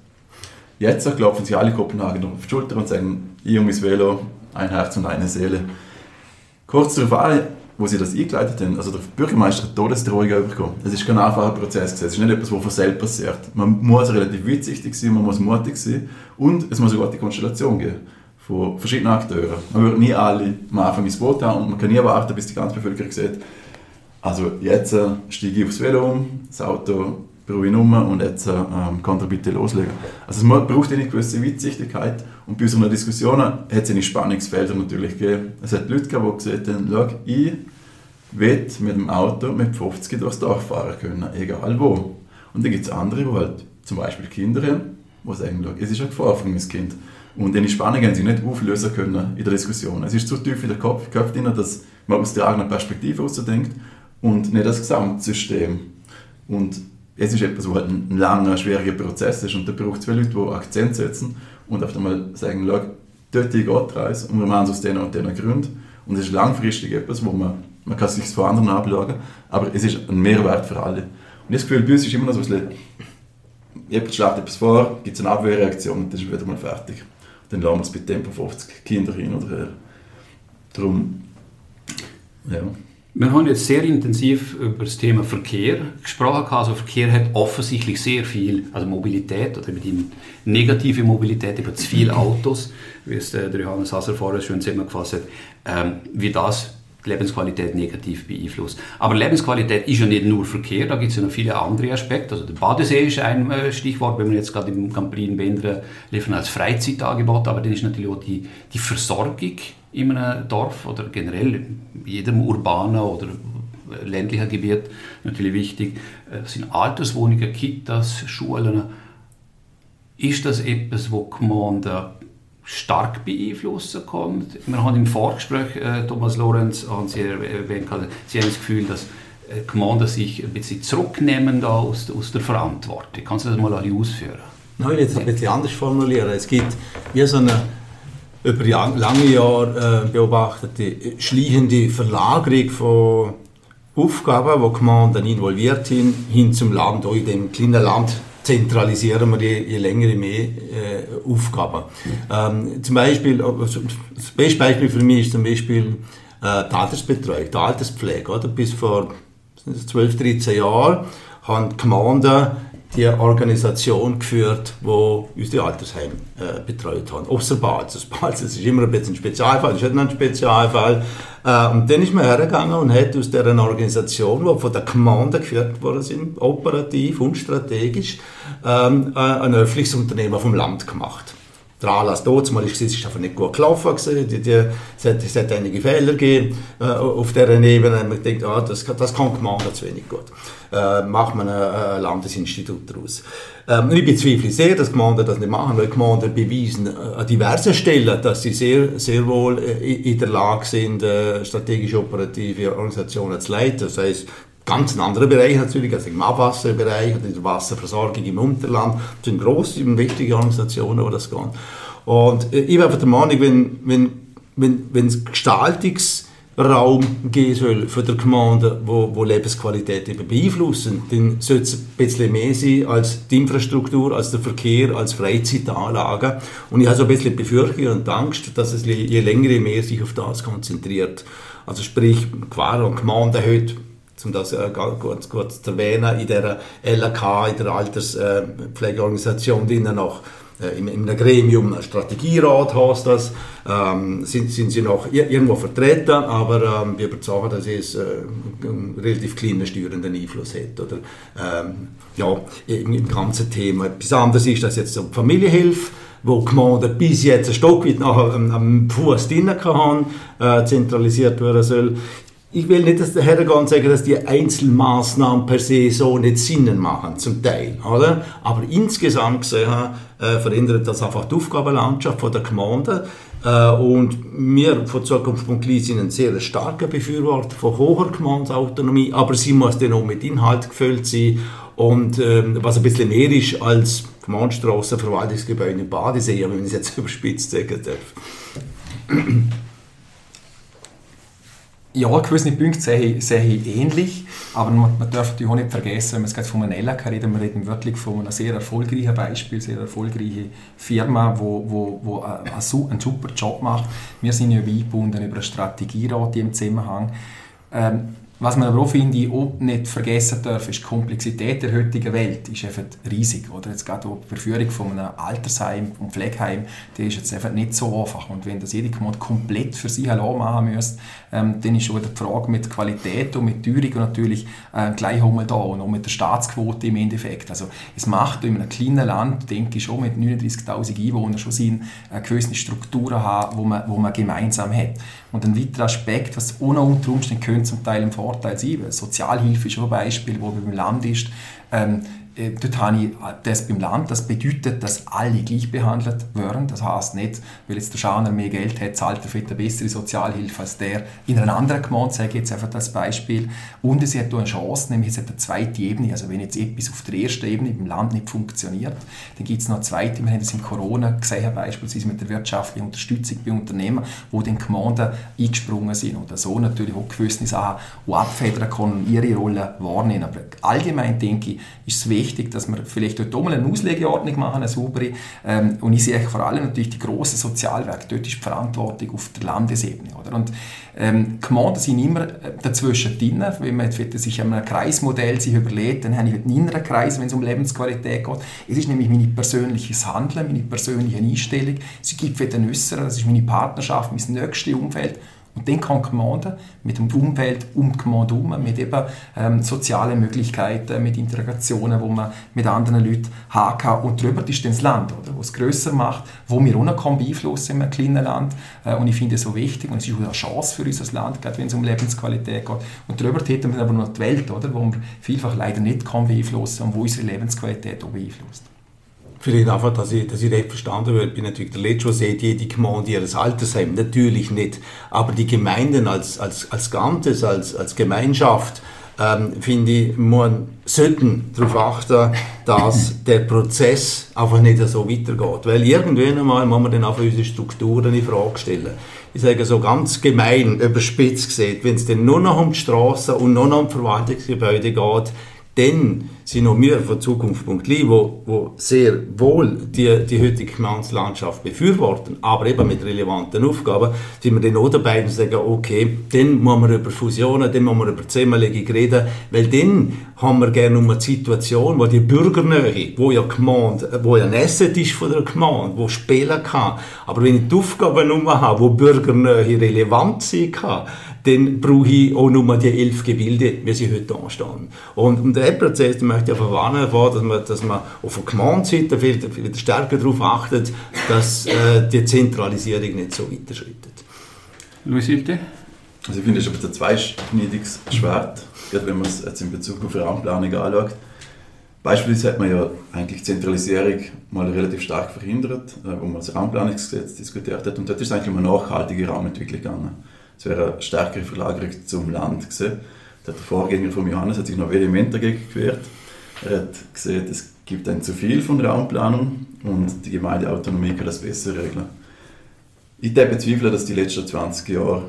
Jetzt klopfen sich alle Kopenhagener auf die Schulter und sagen, ich und mein Velo, ein Herz und eine Seele. Kurz darauf wo sie das eingeleitet haben, also der Bürgermeister hat Todesdrohungen bekommen. Das ist kein einfacher Prozess. Es ist nicht etwas, was von selbst passiert. Man muss relativ weitsichtig sein, man muss mutig sein und es muss eine gute Konstellation geben von verschiedenen Akteuren. Man würde nie alle am Anfang ins Boot haben und man kann nie warten, bis die ganze Bevölkerung sieht, also jetzt äh, steige ich aufs Velo um, das Auto brauche ich um und jetzt äh, kann er bitte loslegen. Also es braucht eine gewisse Weitsichtigkeit und bei unseren Diskussionen hat es eine Spannungsfelder natürlich gegeben. Es hat Leute gegeben, die gesagt haben, schau, ich will mit dem Auto mit 50 durchs Dorf fahren können, egal wo. Und dann gibt es andere, die halt zum Beispiel Kinder haben, die sagen, es ist eine Gefahr für mein Kind. Und diese Spannungen haben sie nicht auflösen können in der Diskussion. Es ist zu tief in der Kopf, Kopf drin, dass man aus der eigenen Perspektive heraus denkt und nicht das Gesamtsystem. Und es ist etwas, wo halt ein langer, schwieriger Prozess ist und da braucht es viele Leute, die Akzent setzen und auf einmal sagen, schau, dort geht die Reise und wir machen es aus diesen und diesen Gründen und es ist langfristig etwas, wo man, man kann es sich von anderen anschauen, aber es ist ein Mehrwert für alle. Und das Gefühl, bei uns ist immer noch so ein bisschen, jemand schlägt etwas vor, gibt es eine Abwehrreaktion und dann ist wieder mal fertig. Dann lassen wir es bei Tempo 50 Kinder hin oder her. Darum, ja. Wir haben jetzt sehr intensiv über das Thema Verkehr gesprochen. Also Verkehr hat offensichtlich sehr viel, also Mobilität oder mit ihm negative Mobilität, über zu viele *laughs* Autos, wie es der Johannes Hasser vorher schön zusammengefasst hat, ähm, wie das Lebensqualität negativ beeinflusst. Aber Lebensqualität ist ja nicht nur Verkehr, da gibt es ja noch viele andere Aspekte. Also der Badesee ist ein äh, Stichwort, wenn wir jetzt gerade im Camplin Bendra liefern als Freizeitangebot, aber dann ist natürlich auch die, die Versorgung in einem Dorf oder generell in jedem urbanen oder ländlichen Gebiet natürlich wichtig. Das sind Alterswohnungen, Kitas, Schulen. Ist das etwas, wo die Gemeinde stark beeinflussen kann? Wir haben im Vorgespräch, äh, Thomas Lorenz, haben Sie erwähnt, Sie haben das Gefühl, dass die Gemeinden sich ein bisschen zurücknehmen da aus, aus der Verantwortung. Kannst du das mal alle ausführen? Nein, ich will ein bisschen anders formulieren. Es gibt wie so eine über lange Jahre äh, beobachtete schleichende Verlagerung von Aufgaben, wo Gemeinden involviert sind, hin zum Land. Auch in dem kleinen Land zentralisieren wir je, je länger je mehr äh, Aufgaben. Ähm, zum Beispiel, äh, das beste Beispiel für mich ist zum Beispiel äh, die Altersbetreuung, die Alterspflege. Oder? Bis vor 12, 13 Jahren haben die Gemeinden die Organisation geführt, die unsere Altersheime äh, betreut haben. Außer Balz. Das *laughs* Balz ist immer ein bisschen ein Spezialfall, das ist nicht ein Spezialfall. Äh, und dann ist man hergegangen und hat aus dieser Organisation, die von der Gemeinde geführt worden sind, operativ und strategisch, ähm, äh, ein öffentliches Unternehmen vom Land gemacht der Anlass dort mal ist, einfach nicht gut gelaufen. Die, die, es, hat, es hat einige Fehler gegeben äh, auf dieser Ebene. Man denkt, ah, das, das kann Gemeinde zu wenig gut. Äh, macht man ein, ein Landesinstitut daraus. Ähm, ich bezweifle sehr, dass Gemeinden das nicht machen, weil Gemeinden beweisen äh, an diversen Stellen, dass sie sehr, sehr wohl äh, in der Lage sind, äh, strategische operative Organisationen zu leiten. Das heißt, ganz ein anderer Bereich natürlich, also im Abwasserbereich oder in der Wasserversorgung im Unterland. Das sind grosse und wichtige Organisationen, wo das geht. Und äh, ich bin einfach der Meinung, wenn, wenn, wenn, wenn es Gestaltungsraum geben soll für die Gemeinde, wo, wo Lebensqualität eben beeinflussen, dann sollte es ein bisschen mehr sein als die Infrastruktur, als der Verkehr, als Freizeitanlagen. Und ich habe so ein bisschen Befürchtung und Angst, dass es je länger, je mehr sich auf das konzentriert. Also sprich, Quara und Gemeinde heute um das äh, kurz, kurz zu erwähnen, in der LK, in der Alterspflegeorganisation, die noch äh, in, in einem Gremium, Strategierat heißt das, ähm, sind, sind sie noch irgendwo vertreten, aber ähm, wir überzeugen, dass es äh, einen relativ kleinen steuernden Einfluss hat. Oder, ähm, ja, im, im ganzen Thema. Etwas anderes ist, dass jetzt die Familienhilfe wo die Gemeinde bis jetzt ein Stück weit nachher am, am Fuß drin haben, äh, zentralisiert werden soll ich will nicht dass der hergehen und sagen, dass die Einzelmaßnahmen per se so nicht Sinn machen, zum Teil, oder? Aber insgesamt gesehen äh, verändert das einfach die Aufgabenlandschaft von der Gemeinde. Äh, und wir von Zukunft.li sind ein sehr starker Befürworter von hoher Gemeindeautonomie, aber sie muss dann auch mit Inhalt gefüllt sein und äh, was ein bisschen mehr ist als Gemeindestrasse, Verwaltungsgebäude in Badesee, wenn ich es jetzt *laughs* überspitzt sagen darf. Ja, gewisse Punkte sehe ich, sehe ich ähnlich, aber man, man darf natürlich auch nicht vergessen, wenn man jetzt von einer LK reden, wir reden wirklich von einem sehr erfolgreichen Beispiel, sehr erfolgreiche Firma, wo, wo, wo einen, super Job macht. Wir sind ja eingebunden über einen Strategierat im Zusammenhang. Ähm, was man aber auch, finde auch nicht vergessen darf, ist die Komplexität der heutigen Welt ist einfach riesig. Oder? Jetzt gerade auch die Verführung von einem Altersheim und Pflegeheim, die ist jetzt einfach nicht so einfach. Und wenn das jede Gemeinde komplett für sich allein machen müsste, ähm, dann ist schon die Frage mit Qualität und mit Teuerung natürlich äh, gleich einmal da und auch mit der Staatsquote im Endeffekt. Also es macht in einem kleinen Land, denke ich schon, mit 39'000 Einwohnern schon Sinn, eine gewisse Strukturen haben, wo man, wo man gemeinsam hat. Und ein weiterer Aspekt, was ohne unter Umständen könnte zum Teil im Vorteil sein, Sozialhilfe ist ein Beispiel, wo beim Land ist, Ähm, äh, ich das beim Land. Das bedeutet, dass alle gleich behandelt werden. Das heißt nicht, weil jetzt der Schaner mehr Geld hat, zahlt er vielleicht eine bessere Sozialhilfe als der in einer anderen Gemeinde, sage ich jetzt einfach das Beispiel. Und es hat auch eine Chance, nämlich es hat eine zweite Ebene. Also wenn jetzt etwas auf der ersten Ebene beim Land nicht funktioniert, dann gibt es noch eine zweite. Wir haben das in Corona gesehen, beispielsweise mit der wirtschaftlichen Unterstützung bei Unternehmen, wo den Gemeinden eingesprungen sind oder so natürlich auch gewisse Sachen auch abfedern können und ihre Rolle wahrnehmen. Aber allgemein denke ich, ist es wichtig, dass wir vielleicht dort mal eine Auslegeordnung machen, eine saubere. Ähm, und ich sehe vor allem natürlich die grossen Sozialwerke. Dort ist die Verantwortung auf der Landesebene. Oder? Und ähm, Gemeinden sind immer äh, dazwischen drin. Wenn man sich ein Kreismodell sich überlegt, dann habe ich einen inneren Kreis, wenn es um Lebensqualität geht. Es ist nämlich mein persönliches Handeln, meine persönliche Einstellung. Es gibt für den Äußeren, das ist meine Partnerschaft, mein nächstes Umfeld. Und dann kann die Gemeinde mit dem Umfeld um die Gemeinde herum, mit eben ähm, sozialen Möglichkeiten, mit Integrationen, wo man mit anderen Leuten haben kann. Und darüber ist dann das Land, oder, was es grösser macht, wo wir auch noch beeinflussen in einem kleinen Land. Äh, und ich finde es so wichtig und es ist auch eine Chance für unser Land, gerade wenn es um Lebensqualität geht. Und darüber hätten wir aber noch die Welt, oder, wo wir vielfach leider nicht beeinflussen kann und wo unsere Lebensqualität auch beeinflusst. Vielleicht einfach, dass ich, dass ich recht verstanden werde. Ich bin natürlich der Letzte, der sagt, jede Gemeinde ihres Altersheim. Natürlich nicht. Aber die Gemeinden als, als, als Ganzes, als, als Gemeinschaft, ähm, finde ich, man sollten darauf achten, dass *laughs* der Prozess einfach nicht so weitergeht. Weil irgendwann einmal muss man dann einfach unsere Strukturen in Frage stellen. Ich sage so ganz gemein, überspitzt gesehen, wenn es dann nur noch um die Straßen und nur noch um Verwaltungsgebäude geht, dann sind auch wir von Zukunft.li, wo, wo sehr wohl die, die heutige Gemeindelandschaft befürworten, aber eben mit relevanten Aufgaben, sind wir dann auch dabei und sagen, okay, dann muss man über Fusionen, dann muss man über Zusammenlegung reden, weil dann haben wir gerne um eine Situation, wo die Bürgernähe, wo ja Gemeinde, wo ja ein Asset ist von der Gemeinde, wo spielen kann, aber wenn ich die Aufgaben nur habe, wo Bürgernähe relevant sein kann, dann brauche ich auch nur die elf Gebilde, wie sie heute anstehen. Und um den Prozess möchte ich einfach warnen, dass man, dass man auf der Gemeindeseite viel, viel stärker darauf achtet, dass äh, die Zentralisierung nicht so weiterschreitet. Luis Hilte? Also ich finde, es ist ein zweischneidiges Schwert, gerade wenn man es jetzt in Bezug auf Raumplanung anschaut. Beispielsweise hat man ja eigentlich Zentralisierung mal relativ stark verhindert, äh, wo man das Raumplanungsgesetz diskutiert hat. Und dort ist es eigentlich um eine nachhaltige Raumentwicklung gegangen. Es wäre eine stärkere Verlagerung zum Land gewesen. Der Vorgänger von Johannes hat sich noch vehement dagegen gewehrt. Er hat gesehen, es gibt ein zu viel von Raumplanung und die Gemeindeautonomie kann das besser regeln. Ich bezweifle, dass die letzten 20 Jahre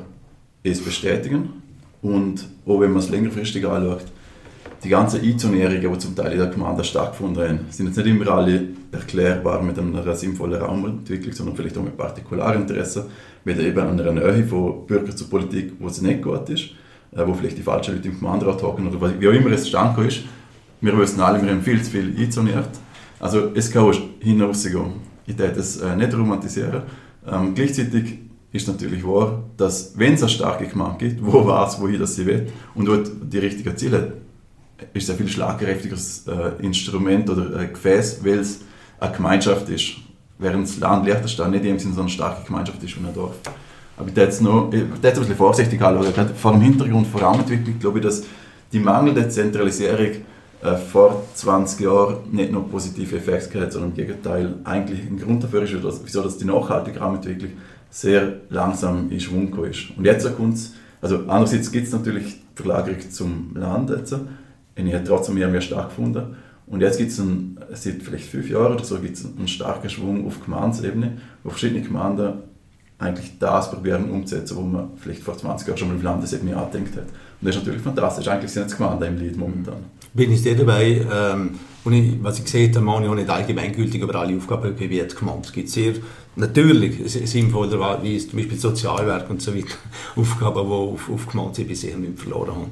es bestätigen. Und auch wenn man es längerfristig anschaut, die ganzen Einzonierungen, die zum Teil in der Gemeinde stattgefunden haben, sind jetzt nicht immer alle erklärbar mit einer sinnvollen Raumentwicklung, sondern vielleicht auch mit Partikularinteressen, mit eben einer Nähe von Bürger zur Politik, wo es nicht gut ist, äh, wo vielleicht die falschen Leute im Gemeinderat hocken oder wie auch immer es zustande ist. Wir wissen alle, wir haben viel zu viel einzoniert. Also es kann auch hinausgehen. Ich würde das äh, nicht romantisieren. Ähm, gleichzeitig ist natürlich wahr, dass wenn es eine starke Gemeinde gibt, wo weiß, wohin das sie will und dort die richtigen Ziele hat, ist ein viel schlagkräftigeres äh, Instrument oder äh, Gefäß, weil es eine Gemeinschaft ist. Während das Land Liechtenstein nicht in dem Sinne so eine starke Gemeinschaft ist wie ein Dorf. Aber ich jetzt noch, ein bisschen vorsichtig anschauen. Vor dem Hintergrund von Raumentwicklung glaube ich, dass die mangelnde Zentralisierung äh, vor 20 Jahren nicht nur positive Effekte hat, sondern im Gegenteil eigentlich ein Grund dafür ist, dass, wieso dass die nachhaltige Raumentwicklung sehr langsam in Schwung ist. Und jetzt kommt es, also andererseits gibt es natürlich die Verlagerung zum Land jetzt, und ich habe trotzdem mehr und mehr stattgefunden. Und jetzt gibt es seit vielleicht fünf Jahren oder so gibt einen starken Schwung auf Gemeindeebene, wo verschiedene Gemeinden eigentlich das probieren umzusetzen, was man vielleicht vor 20 Jahren schon mal auf Landesebene angedenkt hat. Und das ist natürlich fantastisch. Eigentlich sind jetzt Gemeinden im Lied momentan. Bin ich sehr dabei. Ähm, und ich, was ich sehe, mache ich auch nicht allgemeingültig über alle Aufgaben gewährt gemacht. Es gibt sehr natürlich sinnvollerweise zum Beispiel Sozialwerk und so weiter *laughs* Aufgaben, die auf, auf bisher nicht verloren haben.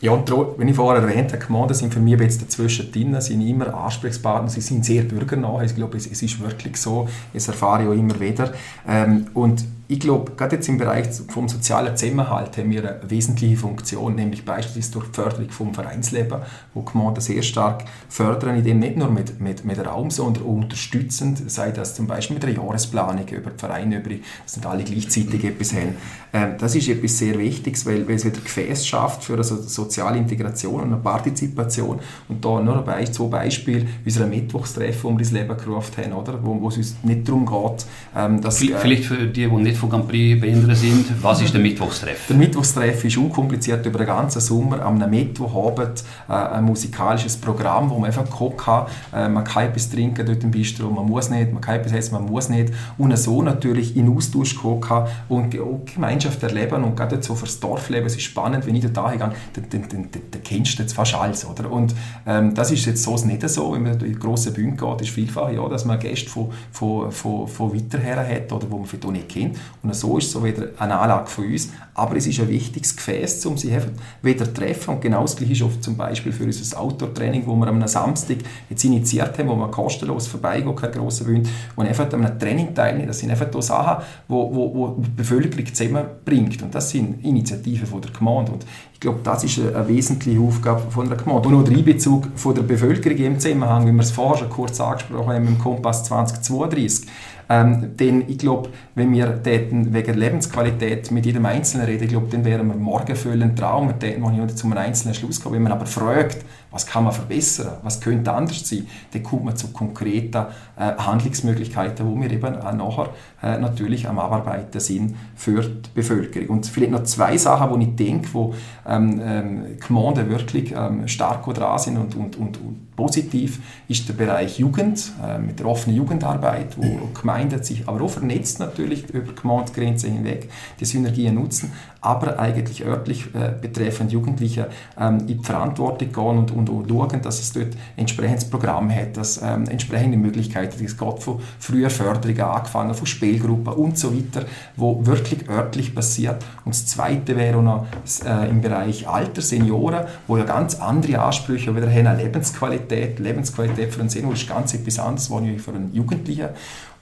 Ja, und wenn ich vorher erwähnt habe, Gemeinden sind für mich jetzt dazwischen drin, sind immer Ansprechpartner, sie sind sehr bürgernah. Ich glaube, es, es ist wirklich so, das erfahre ich auch immer wieder. Ähm, und ich glaube, gerade jetzt im Bereich vom sozialen Zusammenhalt haben wir eine wesentliche Funktion, nämlich beispielsweise durch die Förderung vom Vereinsleben, wo die Gemeinden sehr stark fördern, indem nicht nur mit, mit, mit Raum, sondern auch unterstützend, sei das zum Beispiel mit der Jahresplanung über die Vereine, über die, dass nicht alle gleichzeitig etwas haben. Ähm, das ist etwas sehr Wichtiges, weil, weil es wieder Gefäß schafft für eine soziale Integration und eine Partizipation. Und da nur ein, zwei Beispiele unserer Mittwochstreffen, die wir ins Leben gerufen haben, oder? Wo, wo es uns nicht darum geht, ähm, dass... Vielleicht für die, die nicht nicht von Grand Prix behindert sind. Was ist der Mittwochstreff? Der Mittwochstreff ist unkompliziert über den ganzen Sommer. Am Mittwochabend äh, ein musikalisches Programm, wo man einfach kochen kann. Äh, man kann etwas trinken dort im Bistro, man muss nicht. Man kann etwas essen, man muss nicht. Und so natürlich in Austausch kochen und Gemeinschaft erleben. Und gerade so fürs Dorfleben, es ist spannend, wenn ich da hingehe, dann, dann, dann, dann kennst du jetzt fast alles. Oder? Und ähm, das ist jetzt so nicht so, wenn man in die grossen Bühne geht, ist vielfach ja, dass man Gäste von, von, von, von weiter her hat oder wo man vielleicht auch nicht kennt. Und so ist es wieder eine Anlage von uns. Aber es ist ein wichtiges Gefäß, um sie wieder zu treffen. Und genau das Gleiche ist oft zum Beispiel für unser Outdoor-Training, wo wir am Samstag jetzt initiiert haben, wo man kostenlos vorbeigehen, keine grosse Bühne, wo man einfach an einem Training teilnimmt. Das sind einfach so Sachen, wo, wo, wo die Bevölkerung zusammenbringt. Und das sind Initiativen von der Gemeinde. Und ich glaube, das ist eine, wesentliche Aufgabe von der Gemeinde. Und auch der Einbezug von der Bevölkerung im Zusammenhang, wie wir es vorher schon kurz angesprochen haben, im Kompass 2032. Ähm, denn ich glaube, wenn wir dort wegen Lebensqualität mit jedem Einzelnen reden, ich glaube, dann wären wir morgen völlig Traum. Dort noch nicht zu einem einzelnen Schluss kommen. Wenn man aber fragt, was kann man verbessern, was könnte anders sein, dann kommt man zu konkreten äh, Handlungsmöglichkeiten, wo wir eben auch nachher äh, natürlich am Abarbeiten sind für die Bevölkerung. Und vielleicht noch zwei Sachen, wo ich denke, wo ähm, ähm, Gemeinden wirklich ähm, stark dran sind und, und, und, und, positiv, ist der Bereich Jugend, äh, mit der offenen Jugendarbeit, wo Gemeinden sich aber auch vernetzt natürlich über Gemeindegrenzen hinweg die Synergien nutzen, aber eigentlich örtlich äh, betreffend Jugendliche ähm, in die Verantwortung gehen und, und, und schauen, dass es dort entsprechendes Programm hat, dass ähm, entsprechende Möglichkeiten, es geht von früher Förderungen angefangen, von Spielgruppen und so weiter, wo wirklich örtlich passiert. Und das Zweite wäre auch noch äh, im Bereich Alter, Senioren, wo ja ganz andere Ansprüche wieder haben, Lebensqualität, Lebensqualität für einen Senior ist ganz etwas anderes, als für einen Jugendlichen.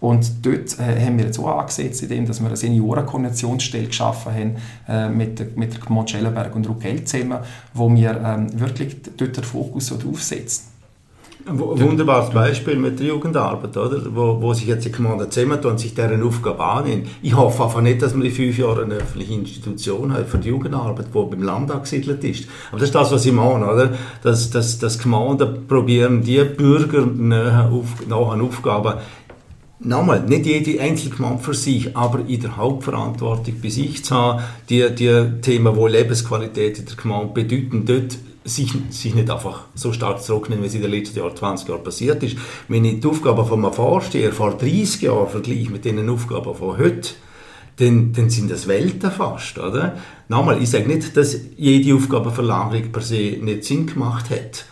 Und dort äh, haben wir jetzt auch angesetzt, indem dass wir eine Seniorenkonventionsstelle geschaffen haben äh, mit, der, Gemeinde Schellenberg und Ruckell zusammen, wo wir ähm, wirklich dort den Fokus so. Ein wunderbares Beispiel mit der Jugendarbeit, oder? Wo, wo sich jetzt die Gemeinde zusammentun und sich deren Aufgabe annehmen. Ich hoffe einfach nicht, dass wir in fünf Jahren eine öffentliche Institution haben für die Jugendarbeit, die beim Land angesiedelt ist. Aber das ist das, was ich meine, oder? Dass, dass, dass Gemeinden probieren, die bürgernahen Auf, Aufgaben nochmal, nicht jede Einzelgemeinde für sich, aber in der Hauptverantwortung bei sich zu haben, die, die Themen, die Lebensqualität in der Gemeinde bedeuten, dort sich, sich nicht einfach so stark zurücknehmen, wie es in den letzten Jahren, 20 Jahren passiert ist. Wenn ich die Aufgaben von einem Vorsteher vor 30 Jahren vergleiche mit den Aufgaben von heute, dann, dann sind das Welten fast, oder? Nochmal, ich sage nicht, dass jede Aufgabenverlagerung per se nicht Sinn gemacht hat.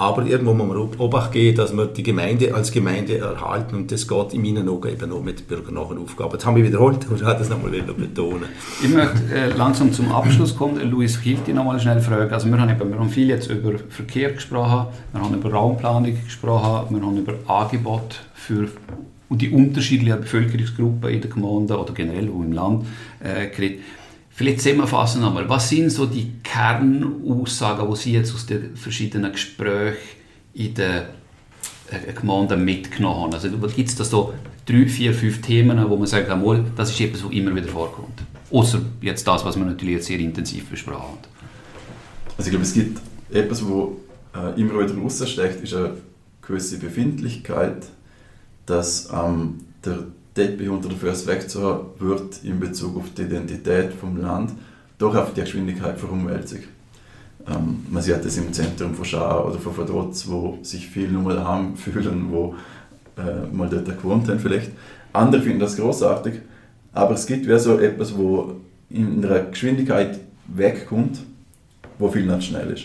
Aber irgendwo muss man Obacht geben, dass wir die Gemeinde als Gemeinde erhalten und das geht in meinen Augen eben nur mit bürgernahen Aufgaben. Das haben wir wiederholt und ich wollte das nochmal betonen. Ich möchte äh, langsam zum Abschluss kommen. Luis Kilti nochmal schnell fragen. Also wir haben, eben, wir haben viel jetzt über Verkehr gesprochen, wir haben über Raumplanung gesprochen, wir haben über Angebot für die unterschiedlichen Bevölkerungsgruppen in der Gemeinde oder generell auch im Land äh, geredet. Vielleicht zusammenfassen einmal, was sind so die Kernaussagen, die Sie jetzt aus den verschiedenen Gesprächen in den äh, Gemeinden mitgenommen haben? Also gibt es da so drei, vier, fünf Themen, wo man sagt, einmal, das ist etwas, was immer wieder vorkommt? Außer jetzt das, was wir natürlich jetzt sehr intensiv besprochen haben. Also ich glaube, es gibt etwas, wo äh, immer wieder rausstecht, ist eine gewisse Befindlichkeit, dass ähm, der Teppich unter der Füße wegzuhaben, wird in Bezug auf die Identität vom Land doch auf die Geschwindigkeit verumwältigt. Ähm, man sieht das im Zentrum von Schar oder von Verdotz, wo sich viele nur mal daheim *laughs* fühlen, wo äh, mal dort gewohnt haben vielleicht. Andere finden das großartig, aber es gibt wie so etwas, wo in einer Geschwindigkeit wegkommt, wo viel nicht schnell ist.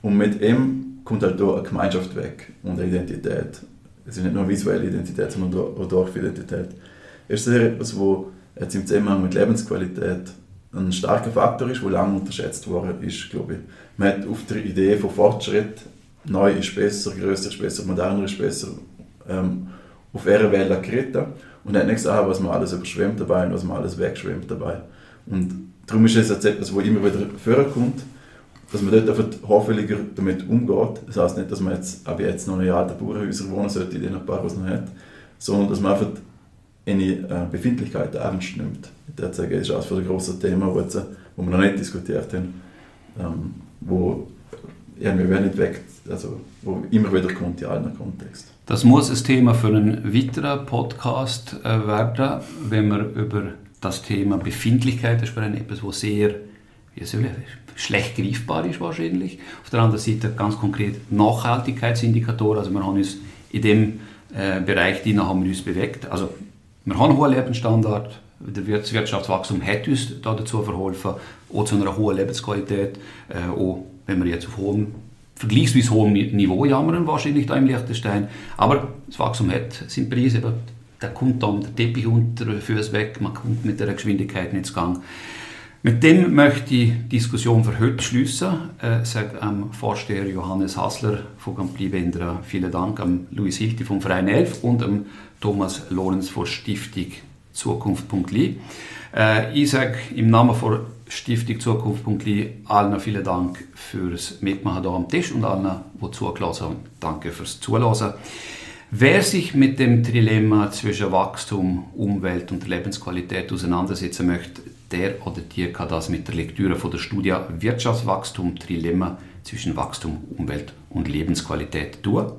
Und mit ihm kommt halt da eine Gemeinschaft weg und eine Identität es ist nicht nur visuelle Identität, sondern auch Dorfidentität. Ist das etwas, was jetzt im Zusammenhang mit Lebensqualität ein starker Faktor ist, der lange unterschätzt worden ist, glaube ich. Man hat auf der Idee von Fortschritt, neu ist besser, größer ist besser, moderner ist besser, ähm, auf ihrer Welle geritten und hat nicht gesagt, was man alles überschwemmt dabei und was man alles wegschwemmt dabei. Und darum ist es jetzt etwas, wo immer wieder vorkommt, dass man dort einfach hoffentlich damit umgeht. Das heißt nicht, dass man jetzt, aber jetzt noch in alten Bauernhäusern wohnen sollte, in denen paar, was noch hat, sondern dass man einfach eine äh, Befindlichkeit ernst nimmt. Das ist eines der grossen Themen, wo wir noch nicht diskutiert haben, ähm, wo irgendwie nicht weg, also wo immer wieder kommt in allen Kontexten. Das muss ein Thema für einen weiteren Podcast äh, werden, wenn wir über das Thema Befindlichkeit sprechen, etwas, was sehr wie soll ich, schlecht greifbar ist wahrscheinlich. Auf der anderen Seite ganz konkret Nachhaltigkeitsindikatoren, also wir haben uns in dem äh, Bereich, die haben wir uns bewegt. Also wir haben einen hohen Lebensstandard, das Wirtschaftswachstum hat uns da dazu verholfen, auch zu einer hohen Lebensqualität, äh, auch wenn wir jetzt auf hohem vergleichsweise hohem Niveau jammern, wahrscheinlich da im Liechtenstein. Aber das Wachstum hat seinen Preis. Eben, da kommt dann der Teppich unter den Füßen weg, man kommt mit der Geschwindigkeit nicht zu Gang. Mit dem möchte ich die Diskussion für heute schließen. Äh, sage am Vorsteher Johannes Hassler von Gampli Wendra vielen Dank, am Luis Hilti vom Verein 11 und am Thomas Lorenz von Stiftung Zukunft.li. Äh, ich sage im Namen von Stiftung Zukunft.li allen vielen Dank fürs Mitmachen hier am Tisch und allen, die zugelassen haben, danke fürs Zuhören. Wer sich mit dem Trilemma zwischen Wachstum, Umwelt und Lebensqualität auseinandersetzen möchte, der oder die kann das mit der Lektüre von der Studie Wirtschaftswachstum Trilemma zwischen Wachstum, Umwelt und Lebensqualität tun.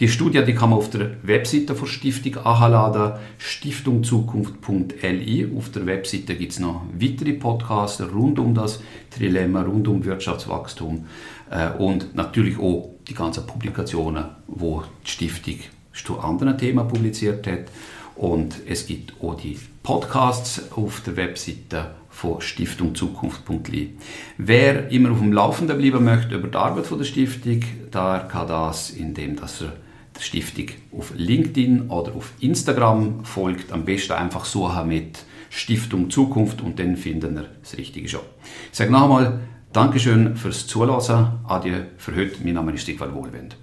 Die Studie die kann man auf der Webseite der Stiftung anladen, stiftungzukunft.li. Auf der Webseite gibt es noch weitere Podcasts rund um das Trilemma, rund um Wirtschaftswachstum äh, und natürlich auch die ganzen Publikationen, wo die Stiftung zu anderen Themen publiziert hat. Und es gibt auch die Podcasts auf der Webseite von Stiftung Zukunft.li. Wer immer auf dem Laufenden bleiben möchte über die Arbeit der Stiftung, der kann das, indem dass er der Stiftung auf LinkedIn oder auf Instagram folgt. Am besten einfach suchen mit Stiftung Zukunft und dann finden er das Richtige schon. Ich sage noch einmal Dankeschön fürs Zuhören. Adieu für heute. Mein Name ist Stigwald Wohlwend.